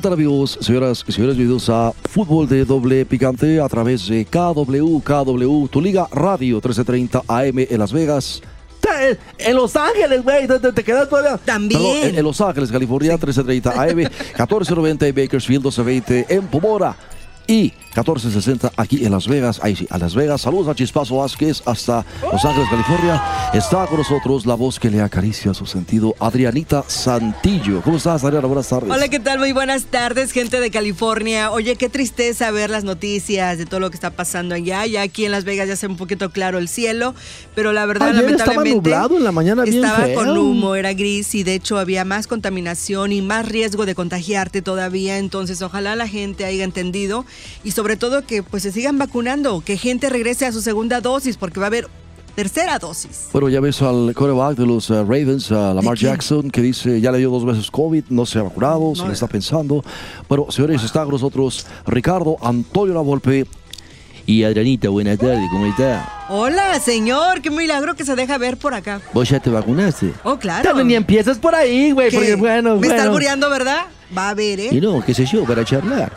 ¿Qué tal amigos, señoras y señores? Bienvenidos a Fútbol de Doble Picante a través de KW, KW, tu liga radio 1330 AM en Las Vegas. Ta- En Los Ángeles, güey, te, te- te quedas todavía. También. Perdón, en, en Los Ángeles, California, 1330 AM, 1490 en Bakersfield, 1220 en Pomora y 1460 aquí en Las Vegas. Ahí sí, a Las Vegas. Saludos a Chispazo Vázquez hasta Los Ángeles, California. Está con nosotros la voz que le acaricia su sentido, Adrianita Santillo. ¿Cómo estás, Adriana? Buenas tardes. Hola, ¿qué tal? Muy buenas tardes, gente de California. Oye, qué tristeza ver las noticias de todo lo que está pasando allá. Ya aquí en Las Vegas ya se un poquito claro el cielo, pero la verdad, Ayer estaba lamentablemente. nublado en la mañana, bien Estaba feo. con humo, era gris y de hecho había más contaminación y más riesgo de contagiarte todavía. Entonces, ojalá la gente haya entendido y sobre todo que pues se sigan vacunando, que gente regrese a su segunda dosis, porque va a haber tercera dosis. Bueno, ya ves al quarterback de los uh, Ravens, a Lamar? Jackson, que dice ya le dio dos veces COVID, no se ha vacunado, se No. le está pensando. Bueno, señores, está con nosotros Ricardo Antonio Lavolpe y Adrianita. Buenas tardes, ¿cómo está? Hola, señor, qué milagro que se deja ver por acá. ¿Vos ya te vacunaste? Oh, claro. Dale, ni empieces por ahí, güey, porque bueno, Me está bueno. albureando, ¿verdad? Va a ver, ¿eh? Y no, qué sé yo, para charlar.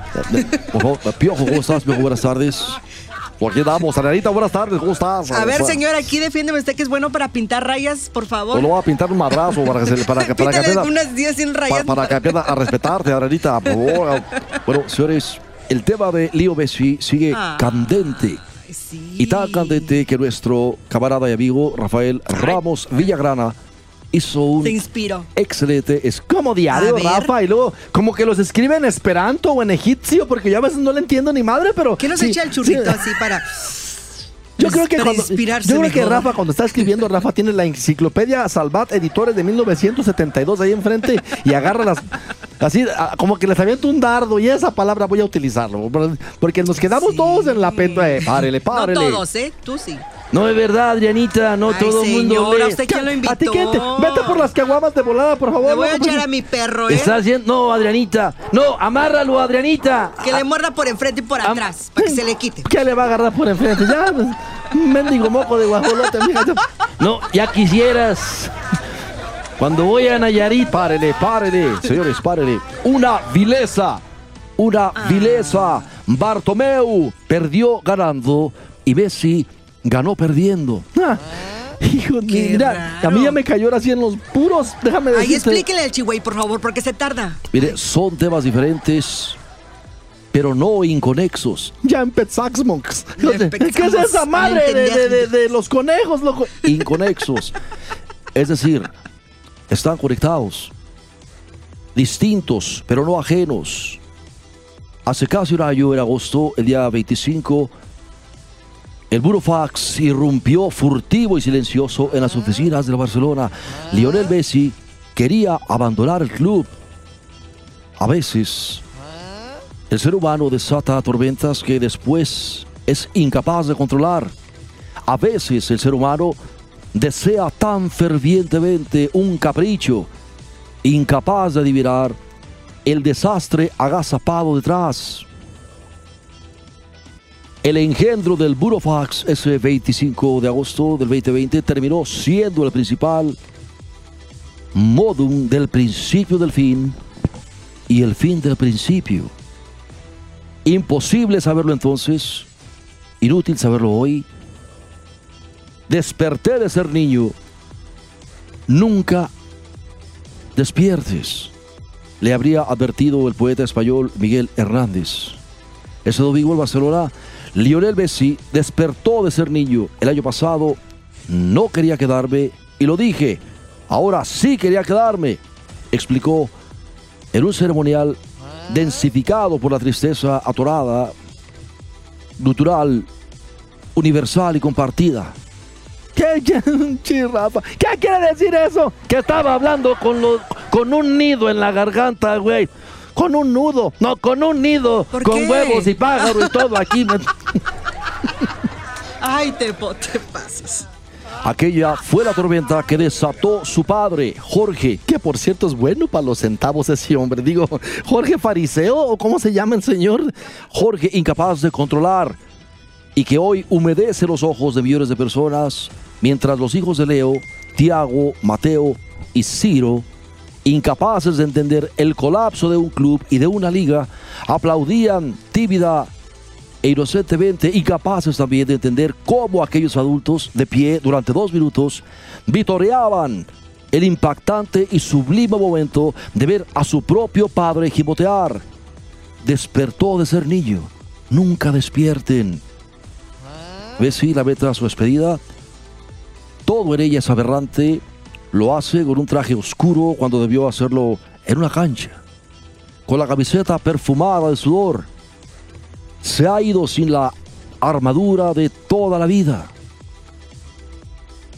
Piojo, ¿cómo estás? Piojo, buenas tardes. Por aquí damos, Adrianita, buenas tardes, ¿cómo estás? A ver, señor, aquí defiéndeme usted que es bueno para pintar rayas, por favor. O lo voy a pintar un madrazo para que, se, le- para para que aprenda- unas 10 sin rayas. Pa- para que aprenda a respetarte, por favor. Bueno, señores, el tema de Leo Messi sigue Ah. candente. Sí. Y tan candente que nuestro camarada y amigo Rafael Ramos Villagrana hizo un Se inspiró. excelente es Como diario. Rafa, y luego como que los escribe en esperanto o en egipcio, porque yo a veces no le entiendo ni madre, pero... ¿Qué nos sí, echa el churrito sí. así para Yo creo que cuando, inspirarse yo creo que? Rafa cuando está escribiendo Rafa tiene la enciclopedia Salvat Editores de 1972 ahí enfrente y agarra las así como que les avienta un dardo y esa palabra voy a utilizarlo porque nos quedamos Sí. todos en la peta. Eh, párele, párele. No todos, ¿eh? Tú sí. No es verdad, Adrianita, no Ay, todo el mundo lee. usted quién lo ¿A ti quién te- invitó. Vete por las caguamas de volada, por favor. Le voy a porque- echar a mi perro, ¿eh? Está haciendo. No, Adrianita. No, amárralo, Adrianita. Que le muerda por enfrente y por Am- atrás, para que se le quite. ¿Qué le va a agarrar por enfrente? Ya, pues, mendigo moco de guajolote. No, ya quisieras. Cuando voy a Nayarit. Párele, párele. Señores, párele. Una vileza. Una Ah. vileza. Bartomeu perdió ganando y Messi ganó perdiendo. Ah, hijo de Qué mira, raro. a mí ya me cayó ahora así en los puros. Déjame Ay, decirte. explíquele al chihuahua, por favor, porque se tarda. Mire, son temas diferentes, pero no inconexos. Ya empezamos. Ya ¿Qué es esa madre de, de- de los conejos, loco? Inconexos. es decir, están conectados. Distintos, pero no ajenos. Hace casi un año, en agosto, el día 25, el Burofax irrumpió furtivo y silencioso en las oficinas del Barcelona. Lionel Messi quería abandonar el club. A veces, el ser humano desata tormentas que después es incapaz de controlar. A veces el ser humano desea tan fervientemente un capricho, incapaz de adivinar el desastre agazapado detrás. El engendro del Burofax ese 25 de agosto del 2020 terminó siendo el principal modum del principio del fin y el fin del principio. Imposible saberlo entonces, inútil saberlo hoy. Desperté de ser niño, nunca despiertes, le habría advertido el poeta español Miguel Hernández. Ese domingo en Barcelona, Lionel Messi despertó de ser niño. El año pasado no quería quedarme y lo dije, ahora sí quería quedarme, explicó en un ceremonial densificado por la tristeza atorada, natural, universal y compartida. ¿Qué, qué, quiere decir eso? Que estaba hablando con, los, con un nido en la garganta, güey. Con un nudo. No, con un nido. ¿Por con qué? huevos y pájaros y todo aquí. Ay, te, te pasas. Aquella fue la tormenta que desató su padre, Jorge. Que por cierto es bueno para los centavos ese hombre. Digo, Jorge Fariseo o cómo se llama el señor. Jorge incapaz de controlar y que hoy humedece los ojos de millones de personas, mientras los hijos de Leo, Tiago, Mateo y Ciro, incapaces de entender el colapso de un club y de una liga, aplaudían tímida e inocentemente, incapaces también de entender cómo aquellos adultos de pie durante dos minutos vitoreaban el impactante y sublime momento de ver a su propio padre gimotear. Despertó de ser niño. Nunca despierten. Messi la meta a su despedida. Todo en ella es aberrante. Lo hace con un traje oscuro cuando debió hacerlo en una cancha. Con la camiseta perfumada de sudor. Se ha ido sin la armadura de toda la vida.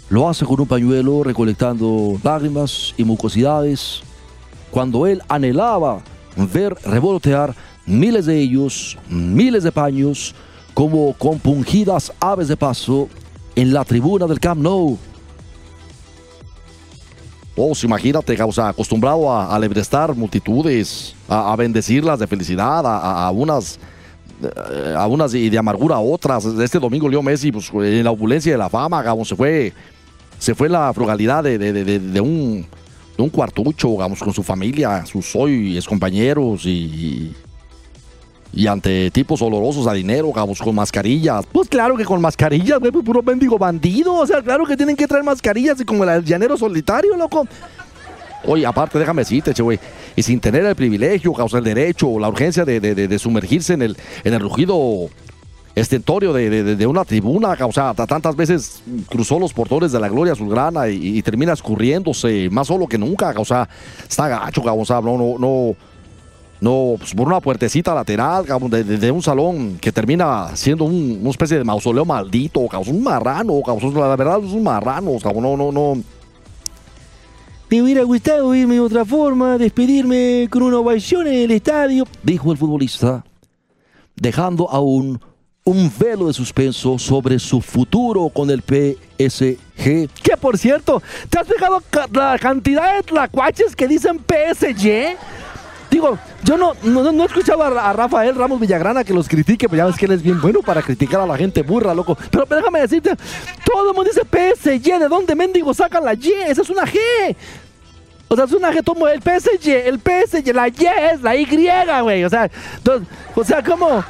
Lo hace con un pañuelo recolectando lágrimas y mucosidades. Cuando él anhelaba ver revolotear miles de ellos, miles de paños, como compungidas aves de paso en la tribuna del Camp Nou. Oh, sí, imagínate, acostumbrado a, a alebrestar multitudes, a, bendecirlas de felicidad, a, unas eh, a unas y de amargura a otras. Este domingo Leo Messi, pues en la opulencia de la fama, se fue, se fue la frugalidad de, de- de un cuartucho, digamos, con su familia, sus hoy compañeros y, y ante tipos olorosos a dinero, digamos, con mascarillas. Pues claro que con mascarillas, pues puro mendigo bandido. O sea, claro que tienen que traer mascarillas y como el llanero solitario, loco. Oye, aparte, déjame decirte, che, güey, y sin tener el privilegio, causa el derecho o la urgencia de, de- sumergirse en el, en el rugido estentorio de, una tribuna, causa tantas veces cruzó los portones de la gloria azulgrana y, y termina escurriéndose más solo que nunca, causa está gacho, causa, no, no, no, no, pues por una puertecita lateral, cabrón, de, de- de un salón que termina siendo un- una especie de mausoleo maldito, causa, un marrano, causa, la verdad es un marrano, no, no, no. Me hubiera gustado irme de otra forma, despedirme con una ovación en el estadio, dijo el futbolista, dejando aún un velo de suspenso sobre su futuro con el PSG. Que por cierto, ¿te has fijado ca- la cantidad de tlacuaches que dicen PSG? Digo, yo no, no, no he escuchado a, Rafael Ramos Villagrana que los critique, pero ya ves que él es bien bueno para criticar a la gente burra, loco. Pero, déjame decirte, todo el mundo dice PSG, ¿de dónde mendigo sacan la Y? Esa es una G. O sea, es una G, tomo el PSG, el PSG, la Y es la Y, güey. O sea, o sea, como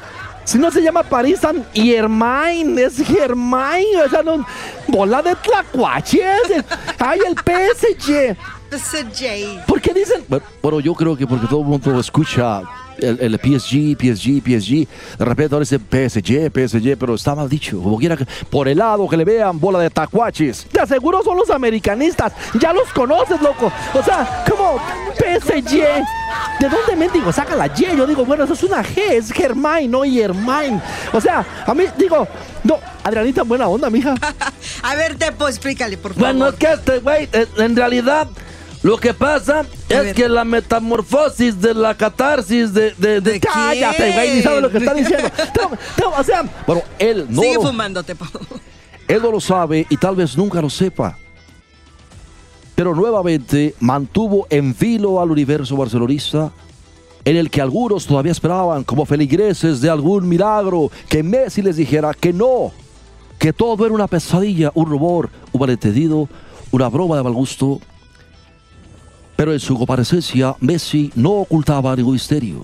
si no se llama Paris Saint Germain, es Germain, o sea, no, bola de tlacuaches. Ay, el PSG. ¿Por qué dicen? Bueno, yo creo que porque todo el mundo escucha el, el PSG, PSG, PSG, de repente ahora dice PSG, PSG, pero está mal dicho, como quiera por el lado que le vean, bola de tacuaches. De seguro son los americanistas. Ya los conoces, loco. O sea, como PSG. ¿De dónde mendigo saca la Y? Yo digo, bueno, eso es una G, es Germain, no Germain. O sea, a mí digo, no, Adrianita, buena onda, mija. A ver, Tepo, explícale, por favor. Bueno, es que este güey, en realidad, lo que pasa es que la metamorfosis de la catarsis de. de, de- ¿De cállate, güey, ni sabe lo que está diciendo. No, no, o sea, Bueno, él no, Sigue lo, fumando, Tepo. él no lo sabe y tal vez nunca lo sepa. Pero nuevamente mantuvo en vilo al universo barcelonista, en el que algunos todavía esperaban, como feligreses de algún milagro, que Messi les dijera que no, que todo era una pesadilla, un rumor, un malentendido, una broma de mal gusto. Pero en su comparecencia, Messi no ocultaba ningún misterio.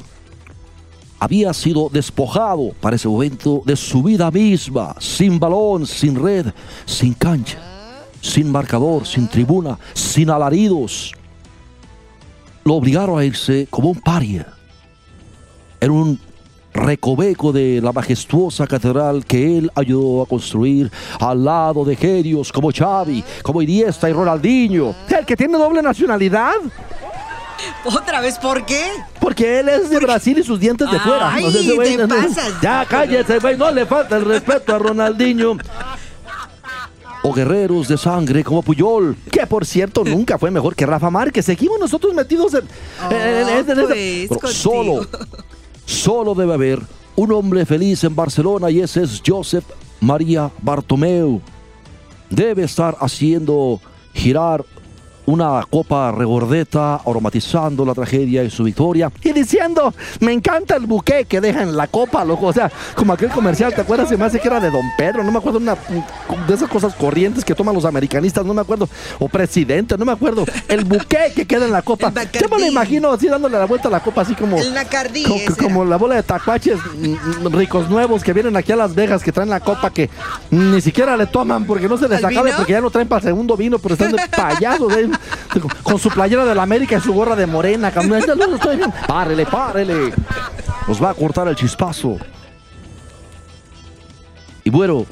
Había sido despojado para ese momento de su vida misma, sin balón, sin red, sin cancha, sin marcador, sin tribuna, sin alaridos. Lo obligaron a irse como un paria. En un recoveco de la majestuosa catedral que él ayudó a construir al lado de genios como Xavi, como Iniesta y Ronaldinho. el que tiene doble nacionalidad. ¿Otra vez por qué? Porque él es de Brasil y sus dientes de fuera. Ay, ese güey te no- pasas. Ya cállese, güey. No le falta el respeto a Ronaldinho. o guerreros de sangre como Puyol. Que por cierto nunca fue mejor que Rafa Márquez. Seguimos nosotros metidos en, en- en- en- en- Oh, pues, Pero solo, solo debe haber un hombre feliz en Barcelona y ese es Josep María Bartomeu. Debe estar haciendo girar una copa regordeta, aromatizando la tragedia y su victoria. y diciendo, me encanta el buque que deja en la copa, loco. O sea, como aquel comercial, ¿te acuerdas? Se me hace que era de Don Pedro, no me acuerdo, una de esas cosas corrientes que toman los americanistas, no me acuerdo. O presidente, no me acuerdo. El buque que queda en la copa. Yo me lo imagino así dándole la vuelta a la copa, así como... El Nacardí. co- ese como, la bola de tacuaches mm, ricos nuevos que vienen aquí a Las Vegas, que traen la copa que ni siquiera le toman porque no se les ¿Al acabe, porque ya no traen para el segundo vino, pero están de payasos, eh, con su playera de la América y su gorra de morena. lo estoy viendo. Párele, párele. Nos va a cortar el chispazo. Y bueno,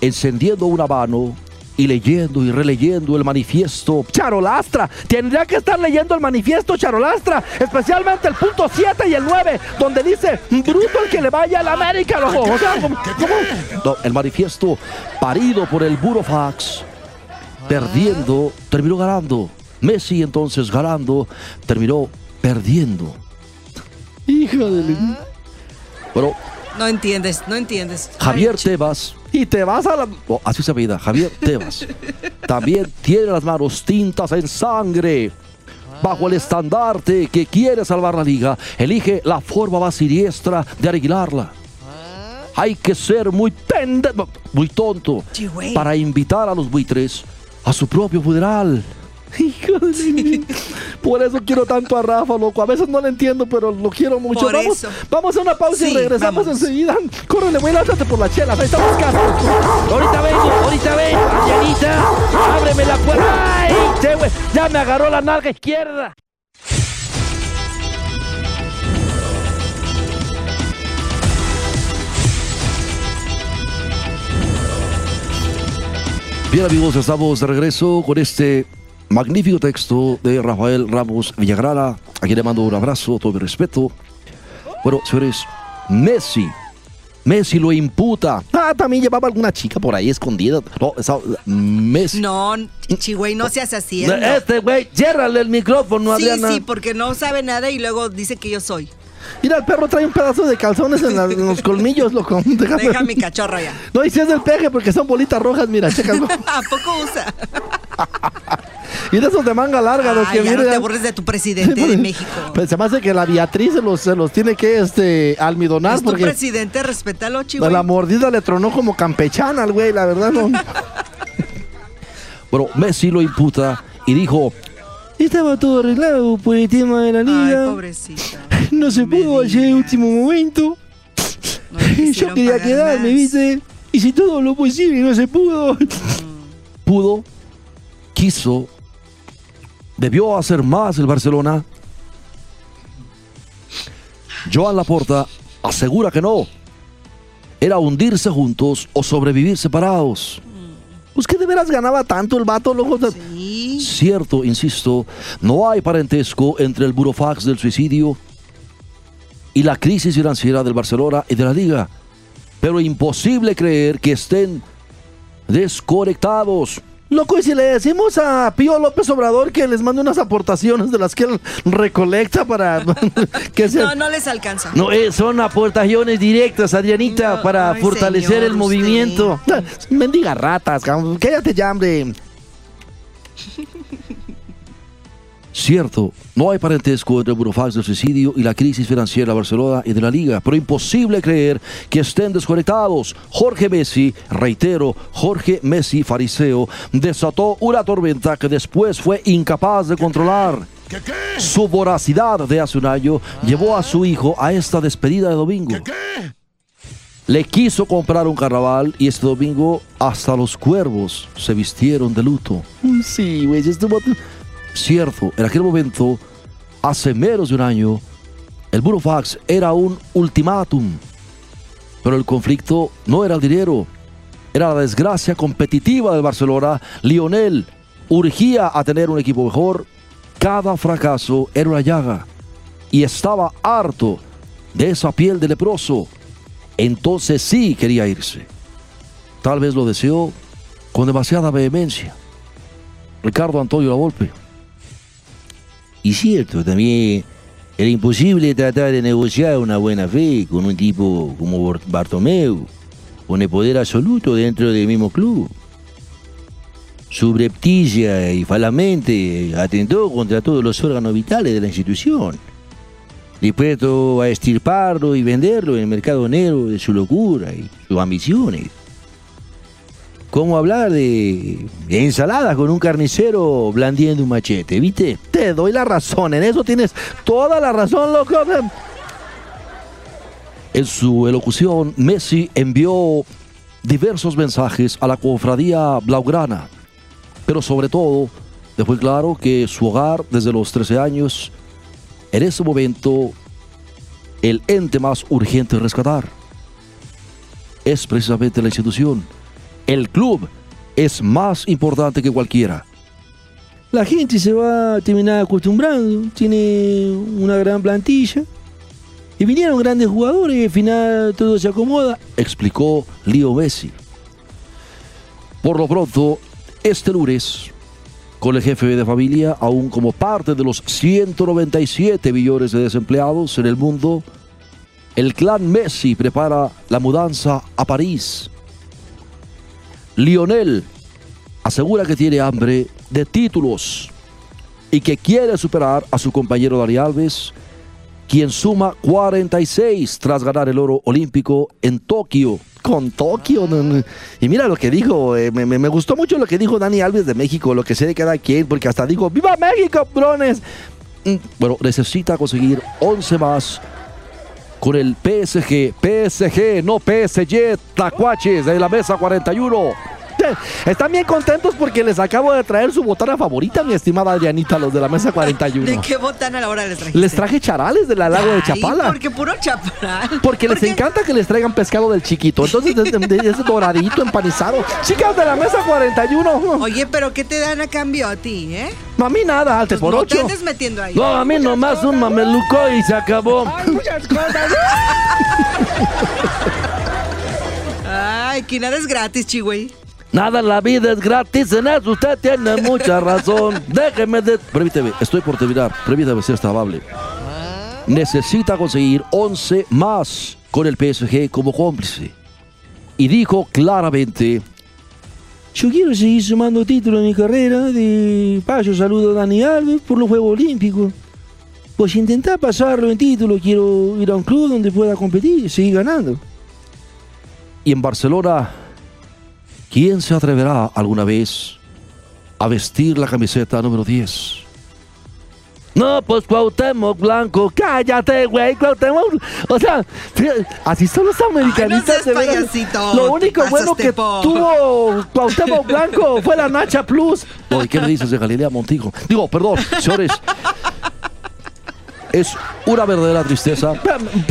encendiendo un habano y leyendo y releyendo el manifiesto. Charolastra, tendría que estar leyendo el manifiesto Charolastra, especialmente el punto 7 y el 9, donde dice, bruto el que le vaya a la América, loco. O sea, ¿cómo- cómo? No, el manifiesto parido por el Burofax, perdiendo, terminó ganando. Messi entonces ganando, terminó perdiendo. Hijo de... Bueno, No entiendes, no entiendes. Javier Tebas Y te vas a la... Oh, así se apellida, Javier Tebas. También tiene las manos tintas en sangre. Bajo el estandarte que quiere salvar la liga, elige la forma más siniestra de arreglarla. Hay que ser muy pende- muy tonto para invitar a los buitres a su propio funeral. Hijo de... Por eso quiero tanto a Rafa, loco. A veces no lo entiendo, pero lo quiero mucho. Por vamos, eso. vamos a una pausa y regresamos vamos. enseguida. Córrele, güey, lánzate por la chela. Ahí estamos cascos. Ahorita vengo, ahorita vengo, Dianita. Ábreme la puerta. ¡Ay! che, güey, ya me agarró la nalga izquierda. Bien amigos, estamos de regreso con este magnífico texto de Rafael Ramos Villagrana, a quien le mando un abrazo, todo mi respeto. Bueno, señores, Messi, Messi lo imputa. Ah, también llevaba alguna chica por ahí escondida. No, esa- Messi. No, Chihuey, no seas así. ¿eh? Este güey, ciérrale el micrófono, Sí, Adriana. sí, porque no sabe nada y luego dice que yo soy. Mira, el perro trae un pedazo de calzones en, la- en los colmillos, loco. Déjame- Deja mi cachorro ya. No, y si es del peje, porque son bolitas rojas, mira, checa. ¿A poco usa? y de esos de manga larga, los Ay, que ya no te burles de tu presidente de México. Pues se me hace que la Beatriz se los, se los tiene que este, almidonar Es tu porque presidente, respétalo, Chihuey. la mordida le tronó como campechana al güey, la verdad no. Bueno, Messi lo imputa y dijo, Estaba todo arreglado por el tema de la Ay, liga. pobrecita. no se me pudo hacer el último momento. No Yo quería quedarme, más. ¿viste? Hice todo lo posible no se pudo. pudo, quiso, debió hacer más el Barcelona. Joan Laporta asegura que no. Era hundirse juntos o sobrevivir separados. Pues que de veras ganaba tanto el vato, loco. Sí. Cierto, insisto, no hay parentesco entre el burofax del suicidio y la crisis financiera del Barcelona y de la liga. Pero imposible creer que estén desconectados. Loco, y si le decimos a Pío López Obrador que les mande unas aportaciones de las que él recolecta para que se... No, no les alcanza. No, eh, son aportaciones directas, Adrianita, No, para ay, fortalecer señor, el usted. movimiento. Mendiga ratas. Cállate ya, hombre. Cierto, no hay parentesco entre el burofax del suicidio y la crisis financiera de Barcelona y de la liga, pero imposible creer que estén desconectados. Jorge Messi, reitero, Jorge Messi fariseo, desató una tormenta que después fue incapaz de controlar. Su voracidad de hace un año llevó a su hijo a esta despedida de domingo. Le quiso comprar un carnaval y este domingo hasta los cuervos se vistieron de luto. Sí, güey, estuvo... Cierto, en aquel momento, hace menos de un año, el Burofax era un ultimátum. Pero el conflicto no era el dinero, era la desgracia competitiva del Barcelona. Lionel urgía a tener un equipo mejor. Cada fracaso era una llaga. Y estaba harto de esa piel de leproso. Entonces sí quería irse. Tal vez lo deseó con demasiada vehemencia. Ricardo Antonio Lavolpe. Y cierto, también era imposible tratar de negociar una buena fe con un tipo como Bartomeu, con el poder absoluto dentro del mismo club. Subrepticia y falamente atentó contra todos los órganos vitales de la institución. Dispuesto a estirparlo y venderlo en el mercado negro de su locura y sus ambiciones. ¿Cómo hablar de ensaladas con un carnicero blandiendo un machete, viste? Te doy la razón, en eso tienes toda la razón, loco. En su elocución, Messi envió diversos mensajes a la cofradía blaugrana, pero sobre todo dejó claro que su hogar desde los 13 años, en ese momento, el ente más urgente a rescatar es precisamente la institución. El club es más importante que cualquiera. La gente se va a terminar acostumbrando, tiene una gran plantilla. Y vinieron grandes jugadores y al final todo se acomoda. explicó Leo Messi. Por lo pronto, este lunes, con el jefe de familia, aún como parte de los 197 millones de desempleados en el mundo, el clan Messi prepara la mudanza a París. Lionel asegura que tiene hambre de títulos y que quiere superar a su compañero Dani Alves, quien suma 46 tras ganar el oro olímpico en Tokio. Con Tokio. Y mira lo que dijo, eh, me, me- gustó mucho lo que dijo Dani Alves de México, lo que sé de cada quien, porque hasta dijo, ¡Viva México, brones! Mm, Bueno, necesita conseguir 11 más con el PSG. PSG, no PSG, Tacuaches de la mesa 41. Están bien contentos porque les acabo de traer su botana favorita, mi estimada Adrianita, los de la mesa 41. ¿De qué botana a la hora les trajiste? Les traje charales de la lago de Ay, Chapala. Porque puro chaparal. Porque les ¿Por qué? encanta que les traigan pescado del chiquito. Entonces, ese doradito, empanizado. Chicas de la mesa 41. Oye, pero ¿qué te dan a cambio a ti, eh? A mí nada, alte Pues por no ocho. andes metiendo ahí. No, a mí nomás un mameluco y se acabó. Ay, que nada es gratis, chigüey. Nada en la vida es gratis, en eso usted tiene mucha razón. Déjeme de... Permíteme, estoy por terminar. Permíteme ser amable. Necesita conseguir 11 más con el PSG como cómplice. Y dijo claramente, Yo quiero seguir sumando títulos en mi carrera. De paso, saludo a Dani Alves por los Juegos Olímpicos. Pues intentar pasarlo en título, quiero ir a un club donde pueda competir y seguir ganando. y en Barcelona, ¿quién se atreverá alguna vez a vestir la camiseta número 10? No, pues Cuauhtémoc Blanco, cállate, güey, Cuauhtémoc. O sea, así son los americanistas. payasito, Lo único bueno que tuvo Cuauhtémoc Blanco fue la Nacha Plus. Oye, ¿qué me dices de Galilea Montijo? Digo, perdón, señores. Es una verdadera tristeza.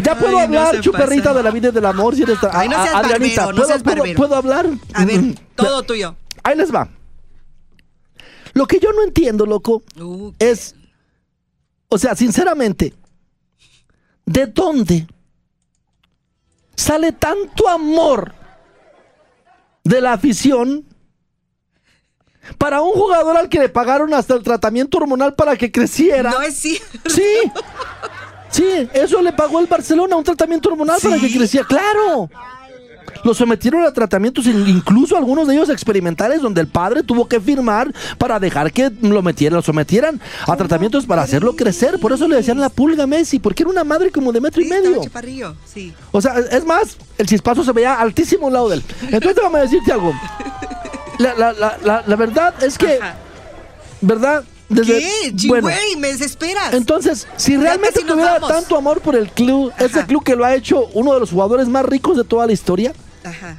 Ya puedo Ay, hablar, chuperrita pasa. de la vida y del amor. Si eres Ay, no seas Adrianita, barbero, no ¿puedo, seas puedo- barbero. puedo hablar? A ver, Mm, todo tuyo. Ahí les va. Lo que yo no entiendo, loco, Uh, es, o sea, sinceramente, ¿de dónde sale tanto amor de la afición para un jugador al que le pagaron hasta el tratamiento hormonal para que creciera? no es cierto. Sí. Sí, eso le pagó el Barcelona, un tratamiento hormonal para que creciera. ¡Claro! Lo sometieron a tratamientos, in- incluso algunos de ellos experimentales, donde el padre tuvo que firmar para dejar que lo metieran, lo sometieran a tratamientos para hacerlo crecer. Por eso le decían la pulga a Messi, porque era una madre como de metro y medio. sí. O sea, es más, el chispazo se veía altísimo al lado de él. Entonces, déjame decirte algo. La, la- la- la- la verdad es que, Ajá. ¿verdad? Desde- ¿Qué? bueno, me desesperas. entonces, si realmente tuviera tanto amor por el club, ese club que lo ha hecho uno de los jugadores más ricos de toda la historia, Ajá.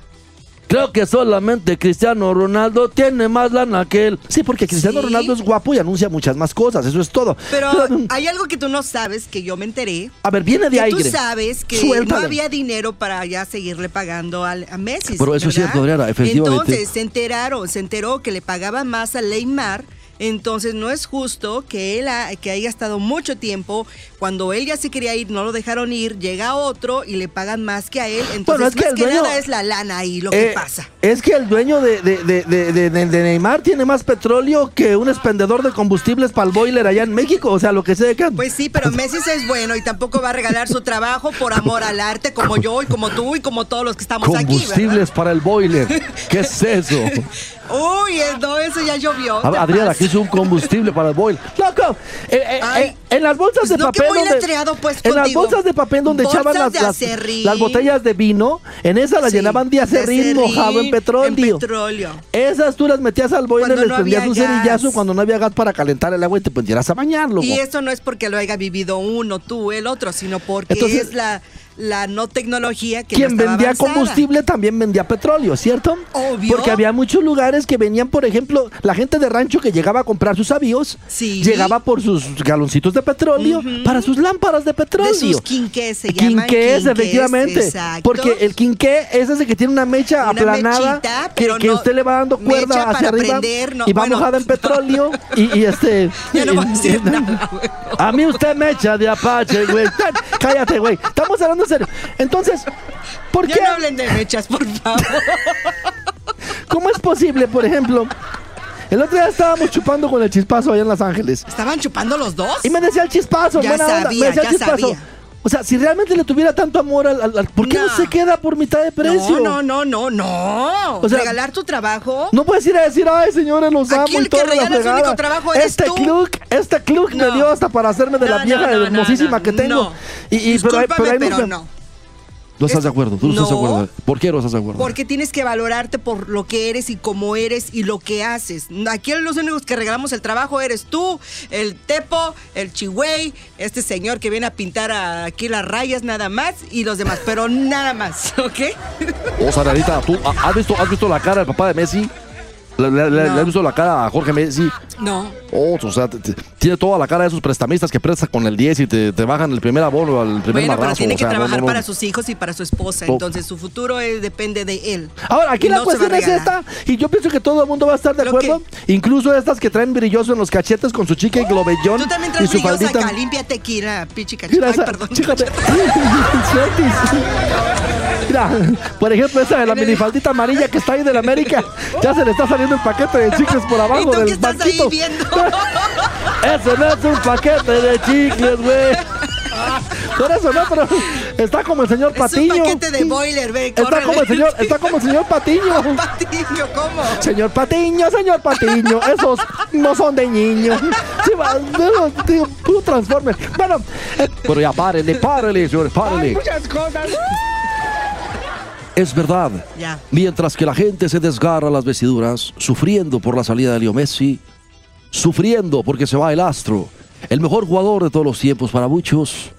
Creo que solamente Cristiano Ronaldo tiene más lana que él. sí, porque Cristiano Sí. Ronaldo es guapo y anuncia muchas más cosas, eso es todo. Pero hay algo que tú no sabes, que yo me enteré. a ver, viene de aire. tú sabes que Suéltale. no había dinero para ya seguirle pagando al, a Messi. Pero eso es cierto, Adriana, efectivamente. Entonces se enteraron, se enteró que le pagaban más a Neymar Entonces no es justo que él ha- que haya estado mucho tiempo, cuando él ya se quería ir, no lo dejaron ir, llega otro y le pagan más que a él. Entonces Bueno, es que el que dueño- nada es la lana ahí lo que Eh, pasa. Es que el dueño de, de- de- de- de- de- de Neymar tiene más petróleo que un expendedor de combustibles para el boiler allá en México. O sea, lo que sé que. Pues sí, pero Messi es bueno y tampoco va a regalar su trabajo por amor al arte como yo y como tú y como todos los que estamos aquí, Combustibles para el boiler. ¿Qué es eso? Uy, eh, no, eso ya llovió. A- ¿qué Adriana, aquí es un combustible para el boiler. ¡Loco! Eh, eh, Ay. en las bolsas de no, papel. donde- pues, en las bolsas de papel donde echaban las, las, las botellas de vino, en esas las Sí, llenaban de acerrín mojado en petróleo. En petróleo. Esas tú las metías al boiler, Cuando les no prendías un cerillazo cuando no había gas para calentar el agua y te pudieras a bañar, loco. Y eso no es porque lo haya vivido uno, tú, el otro, sino porque Entonces- es la, la no tecnología que Quien no vendía avanzada. combustible también vendía petróleo, ¿cierto? Obvio. Porque había muchos lugares que venían, por ejemplo, la gente de rancho que llegaba a comprar sus avíos, Sí. llegaba por sus galoncitos de petróleo para sus lámparas de petróleo. De sus quinqués se llaman. Quinqués, quinqués, efectivamente. exacto. Porque el quinqué es ese que tiene una mecha Una aplanada mechita, que, que usted le va dando cuerda mecha hacia arriba prender, no, y va bueno. mojada en petróleo y, y este... Ya no voy a decir nada, güey. A mí usted me echa de apache, güey. Cállate, güey. Estamos hablando en serio. Entonces, ¿por qué? Ya no hablen de mechas, por favor. ¿Cómo es posible, por ejemplo? El otro día estábamos chupando con el chispazo allá en Los Ángeles. ¿Estaban chupando los dos? Y me decía el chispazo, Ya buena onda. sabía, Me decía el chispazo. sabía. O sea, si realmente le tuviera tanto amor al. al- al- ¿Por qué no. No. se queda por mitad de precio? No, no, no, no, no. O sea, Regalar tu trabajo. No puedes ir a decir, ay, señores, los amo Aquí el y todo que regala su único trabajo eres Este tú. club, este club me dio hasta para hacerme de la vieja hermosísima que tengo. no. Y, y- pero, pero pero ve- no. ¿No estás Es- de acuerdo? ¿Tú no, estás de acuerdo? ¿Por qué no estás de acuerdo? Porque tienes que valorarte por lo que eres y cómo eres y lo que haces. Aquí los únicos que regalamos el trabajo eres tú, el Tepo, el Chihuey, este señor que viene a pintar aquí las rayas nada más y los demás, pero nada más, ¿ok? O sea, Narita, ¿tú ha- has visto, has visto la cara del papá de Messi? ¿Le, le- No. le visto la cara a Jorge Messi? No. Oh, o sea, tiene toda la cara de esos prestamistas que prestan con el 10 y te, te bajan el primer abono al primer Bueno, pero marrazo. tiene o que sea, no, trabajar no, no. para sus hijos y para su esposa, Oh. entonces su futuro eh, depende de él. Ahora, aquí Y la cuestión es esta, y yo pienso que todo el mundo va a estar de ¿Lo acuerdo, incluso estas que traen brilloso en los cachetes con su chica y globellón Tú también y traes su brillosa faldita. acá, límpiate la pichica. Mira Ay, perdón. chécate. Mira, por ejemplo, esa de la minifaldita amarilla que está ahí de la América, ya se le está saliendo el paquete de chicles por ¿Y abajo tú qué del estás banquito. ahí viendo? Eso no es un paquete de chicles, güey. Por eso no, pero está como el señor Es Patiño. un paquete de boiler, ve, Está como el señor, está como el señor Patiño. Patiño, ¿cómo? Señor Patiño, señor Patiño, esos no son de niños. Sí, va, puro Transformer. Bueno, eh, Pero ya, párele, párele, señores, párele. Es verdad. Ya. Mientras que la gente se desgarra las vestiduras, sufriendo por la salida de Leo Messi, sufriendo porque se va el astro, el mejor jugador de todos los tiempos para muchos,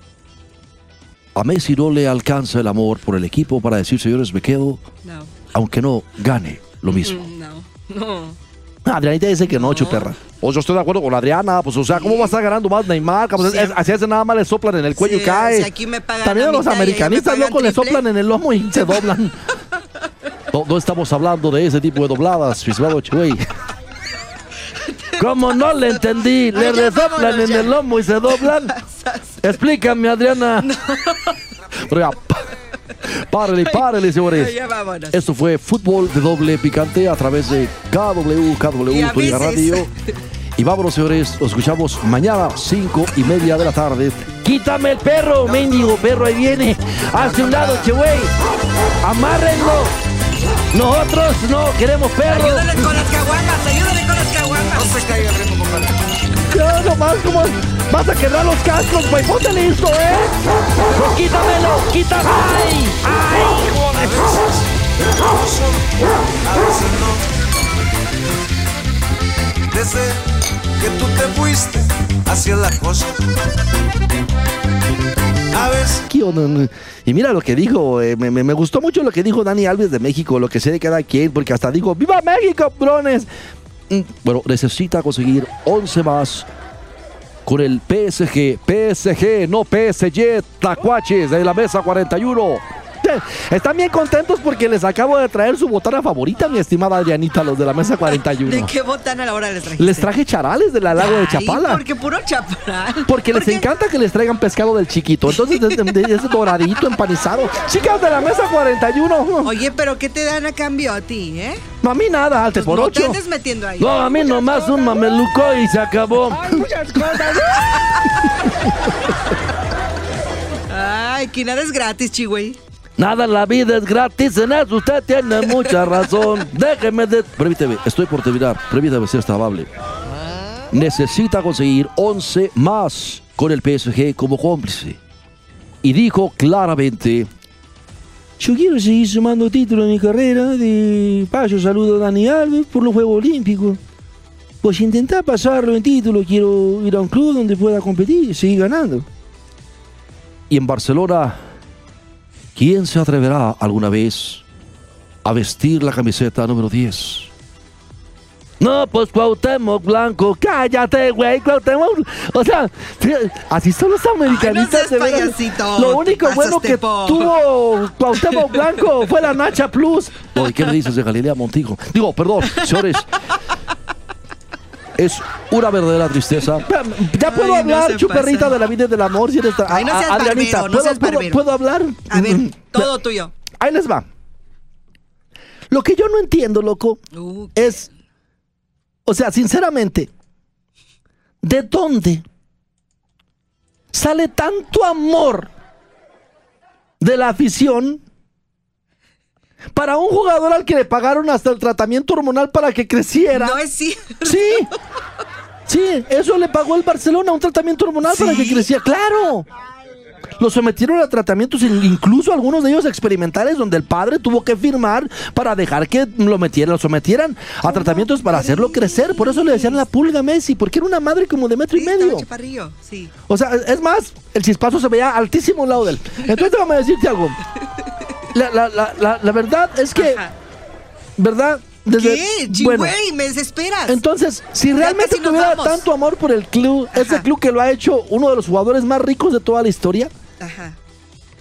a Messi no le alcanza el amor por el equipo para decir, señores, me quedo, No, aunque no gane lo mismo. mm, no, no. Adrianita dice que no, chuperra. O yo estoy de acuerdo con Adriana, pues o sea, ¿cómo va a estar ganando más Neymar? Pues, Sí. es- así hace nada más le soplan en el cuello Sí, y cae. si aquí me pagan También a los americanistas, loco, le soplan en el lomo y se doblan. No, no estamos hablando de ese tipo de dobladas, Fisbado Chihuey. ¿Cómo no le entendí? Le resoplan en el lomo y se doblan. Explícame, Adriana. Pero ya, párele, párele, señores. Ya vámonos. Esto fue Fútbol de Doble Picante a través de KW, KW, Tu Liga. Radio. Y vámonos, señores, nos escuchamos mañana, cinco y media de la tarde. Quítame el perro, mendigo perro, ahí viene. Hazte un lado, che, güey. Amárrenlo. Nosotros no queremos perro. Ayúdale con las caguamas, ayúdale con las caguamas. Vas a quebrar los cascos, güey. Ponte listo, ¿eh? Quítamelo, quítame. ¡Ay! ¡Ay, a veces no. Desde que tú te fuiste, es la cosa. Y mira lo que dijo, eh, me, me- gustó mucho lo que dijo Dani Alves de México, lo que sé de cada quien, porque hasta dijo, ¡Viva México, brones! Mm, Bueno, necesita conseguir 11 más con el PSG. PSG, no PSG, Tacuaches de la mesa 41. Están bien contentos porque les acabo de traer su botana favorita, mi estimada Adrianita, los de la mesa 41. ¿De qué botana a la hora les trajiste? Les traje charales del lago de Chapala. Porque puro chaparal. Porque les encanta que les traigan pescado del chiquito. Entonces, ese doradito, empanizado. Chicas de la mesa 41. Oye, pero ¿qué te dan a cambio a ti, eh? No, a mí nada, alte Pues por no te ocho. andes metiendo ahí. No, a mí nomás un mameluco y se acabó. Ay, que nada es gratis, chihuey. Nada en la vida es gratis, en eso usted tiene mucha razón. Déjeme de... Permíteme, estoy por terminar. Permítame ser amable. Necesita conseguir 11 más con el PSG como cómplice. Y dijo claramente... Yo quiero seguir sumando títulos en mi carrera. De paso saludo a Dani Alves por los Juegos Olímpicos. Pues intentar pasarlo en título. Quiero ir a un club donde pueda competir y seguir ganando. Y en Barcelona ¿Quién se atreverá alguna vez a vestir la camiseta número 10? No, pues Cuauhtémoc Blanco, cállate, güey, Cuauhtémoc. O sea, así son los americanistas payasito, Lo único bueno que tuvo Cuauhtémoc Blanco fue la Nacha Plus. Oye, ¿qué me dices de Galilea Montijo? Digo, perdón, señores. Es una verdadera tristeza. Ya, puedo Ay, hablar, chuperrita pasa. de la vida y del amor. Si eres tan- Ay, no a- seas Adrianita, barbero, no ¿puedo- seas puedo- barbero. ¿Puedo hablar? A ver, Mm, todo tuyo. Ahí les va. Lo que yo no entiendo, loco, Uh, es, o sea, sinceramente, ¿de dónde sale tanto amor de la afición para un jugador al que le pagaron hasta el tratamiento hormonal para que creciera? no es cierto. Sí. Sí, eso le pagó el Barcelona, un tratamiento hormonal para que creciera. ¡Claro! Lo sometieron a tratamientos, in- incluso algunos de ellos experimentales, donde el padre tuvo que firmar para dejar que lo metieran, lo sometieran a tratamientos para hacerlo crecer. Por eso le decían la pulga a Messi, porque era una madre como de metro Sí, y medio. sí. O sea, es más, el chispazo se veía altísimo al lado de él. Entonces, déjame decirte algo. La, la- la- la- verdad es que, Ajá. ¿verdad? Desde- ¿Qué? bueno, Güey, me desesperas. entonces, si realmente tuviera vamos. tanto amor por el club, ese club que lo ha hecho uno de los jugadores más ricos de toda la historia, Ajá.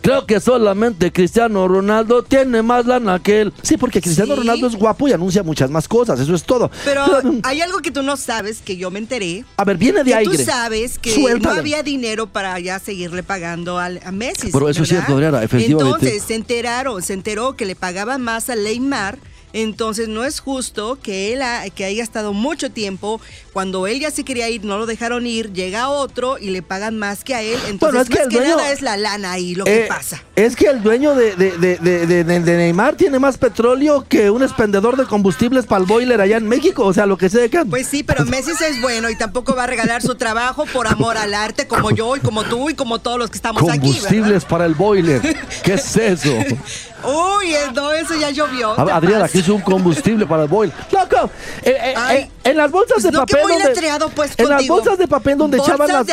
Creo que solamente Cristiano Ronaldo tiene más lana que él. sí, porque Cristiano Sí. Ronaldo es guapo y anuncia muchas más cosas, eso es todo. Pero Pero, hay algo que tú no sabes, que yo me enteré. a ver, viene de aire. tú sabes que Suéltale. no había dinero para ya seguirle pagando al- a Messi. Pero eso es ¿verdad? cierto, Adriana, efectivamente. Entonces se enteraron, se enteró que le pagaba más a Neymar. Entonces no es justo que él ha- que haya estado mucho tiempo. Cuando él ya se quería ir, no lo dejaron ir, llega otro y le pagan más que a él. Entonces Bueno, es que más el que dueño- nada es la lana ahí lo que Eh, pasa. Es que el dueño de, de- de- de- Neymar tiene más petróleo que un expendedor de combustibles para el boiler allá en México. O sea, lo que sé de que. Pues sí, pero Messi es bueno y tampoco va a regalar su trabajo por amor al arte como yo y como tú y como todos los que estamos aquí. Combustibles para el boiler. ¿Qué es eso? Uy, no, eso ya llovió. A- ¿te Adriana, es un combustible para el boiler. ¡Loco! Eh, eh, Ay, en las bolsas pues de no, que papel. muy donde- pues, en las bolsas de papel donde echaban las,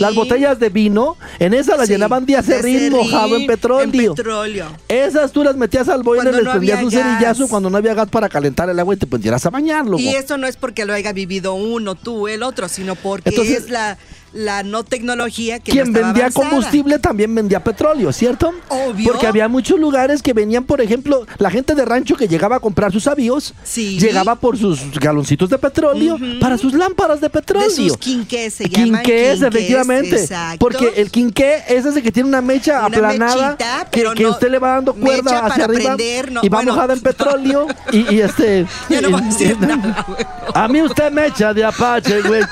las, botellas de vino, en esas las Sí, llenaban de acerrín mojado en petróleo. En petróleo. Esas tú las metías al boiler, les no prendías un cerillazo cuando no había gas para calentar el agua y te pondieras a bañar, loco. Y eso no es porque lo haya vivido uno, tú, el otro, sino porque Entonces- es la, la no tecnología que Quien no vendía avanzada. combustible también vendía petróleo, ¿cierto? Obvio. Porque había muchos lugares que venían, por ejemplo, la gente de rancho que llegaba a comprar sus avíos, Sí. llegaba por sus galoncitos de petróleo para sus lámparas de petróleo. De sus quinqués se llaman. Quinqués, quinqués, efectivamente. exacto. Porque el quinqué es ese que tiene una mecha Una aplanada mechita, que, pero que no- usted le va dando cuerda mecha hacia arriba prender, no, y va bueno. mojada en petróleo y, y este... Ya no voy a decir nada, a mí usted me echa de apache, güey.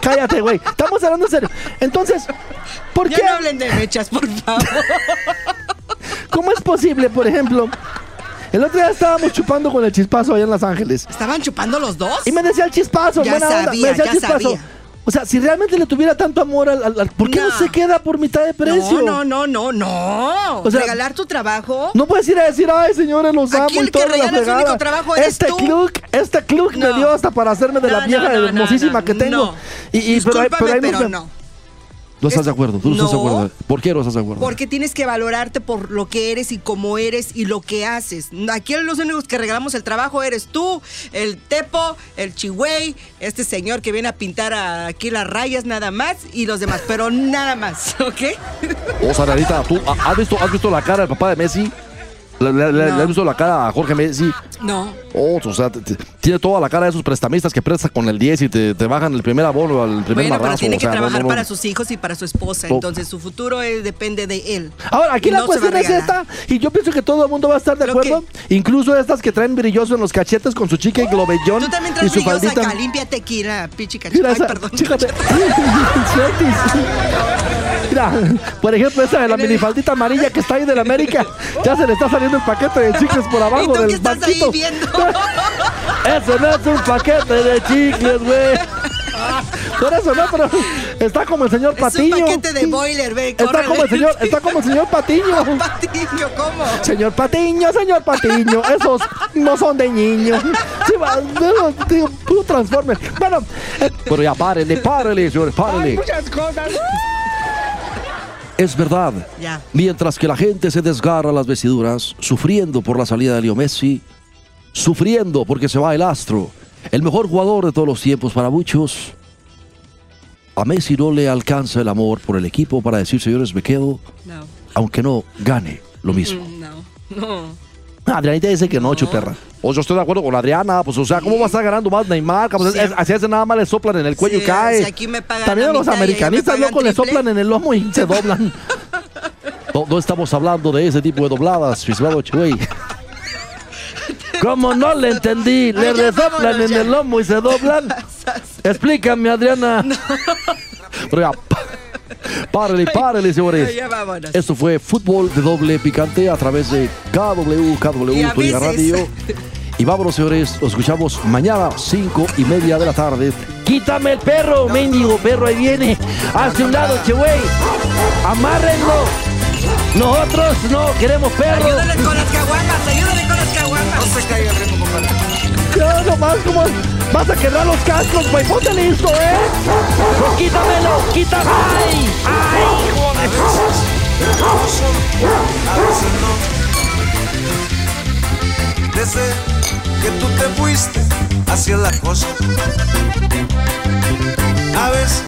Cállate, güey. Estamos hablando en serio. Entonces, ¿por Ya qué? no hablen de mechas, por favor. ¿Cómo es posible, por ejemplo? El otro día estábamos chupando con el chispazo allá en Los Ángeles. ¿Estaban chupando los dos? Y me decía el chispazo, Ya buena onda. sabía, Me decía ya el chispazo. sabía. O sea, si realmente le tuviera tanto amor al, al- al- ¿por qué no. No. se queda por mitad de precio? No, no, no, no, no. O sea, Regalar tu trabajo. No puedes ir a decir, ay, señores, los amo Aquí y el que toda la regala su fregada". único trabajo eres Este tú. club, este club me dio hasta para hacerme de la vieja hermosísima que tengo. no. Y, y- pero, ahí pero, no. ¿No estás de acuerdo? ¿Tú no, estás de acuerdo? ¿Por qué no estás de acuerdo? Porque tienes que valorarte por lo que eres y cómo eres y lo que haces. Aquí los únicos que regalamos el trabajo eres tú, el Tepo, el Chihuey, este señor que viene a pintar aquí las rayas nada más y los demás, pero nada más, ¿ok? O sea, Adrianita, ¿tú has visto, has visto la cara del papá de Messi? ¿Le, le- No. le has visto la cara a Jorge Messi? No. Oh, o sea, tiene toda la cara de esos prestamistas que prestan con el 10 y te, te bajan el primer abono al primer Bueno, pero marrazo, tiene o que sea, trabajar no, no. para sus hijos y para su esposa. Oh. Entonces su futuro eh, depende de él. Ahora, aquí Y la cuestión es esta, y yo pienso que todo el mundo va a estar de ¿Lo acuerdo, incluso estas que traen brilloso en los cachetes con su chica y globellón Tú también y traes su brillosa faldita. acá. Límpiate aquí, la pichica. Ay, perdón. fíjate. Mira, por ejemplo, esa de la minifaldita amarilla que está ahí de la América, ya se le está saliendo el paquete de chicles por ¿Y abajo tú qué del estás banquito. ahí viendo? Eso no es un paquete de chicles, güey. Por eso no, pero está como el señor Es Patiño. un paquete de boiler, ve. Está córrele. como el señor, está como el señor Patiño. Patiño, ¿cómo? Señor Patiño, señor Patiño, esos no son de niño. Sí, va, no, digo, puro Transformer. Bueno, eh, pero ya párele, párele, señor, párele. Es verdad. Ya. Mientras que la gente se desgarra las vestiduras, sufriendo por la salida de Leo Messi, sufriendo porque se va el astro, el mejor jugador de todos los tiempos para muchos, a Messi no le alcanza el amor por el equipo para decir, señores, me quedo, No. aunque no gane lo mismo. Mm, No. No. Adrianita dice que no, chuperra. O yo estoy de acuerdo con Adriana, pues o sea, ¿cómo va a estar ganando más Neymar? Pues, Sí. es- así hace nada más le soplan en el cuello y cae. si aquí me pagan También a los americanistas, loco, le triple. soplan en el lomo y se doblan. No, no estamos hablando de ese tipo de dobladas, Chuey. ¿Cómo no le entendí? Le Ay, resoplan en ya. el lomo y se doblan. Explícame, Adriana. Pero ya, párele, párele, señores. Ya vámonos. Esto fue Fútbol de Doble Picante a través de KW, KW, Tuya Radio. Y vámonos, señores, nos escuchamos mañana, cinco y media de la tarde. Quítame el perro, mendigo perro, ahí viene. Hace un lado, che, güey. Amárrenlo. Nosotros no queremos perro. Ayúdale con las caguamas, ayúdale con las caguamas. No se caiga el ritmo, compadre. Ya nomás, como Vas a quebrar los cascos, güey. Ponte listo, ¿eh? Pues quítamelo, quítamelo. ¡Ay! ¡Ay, hijo Desde que tú te fuiste, hacia la cosa. A veces...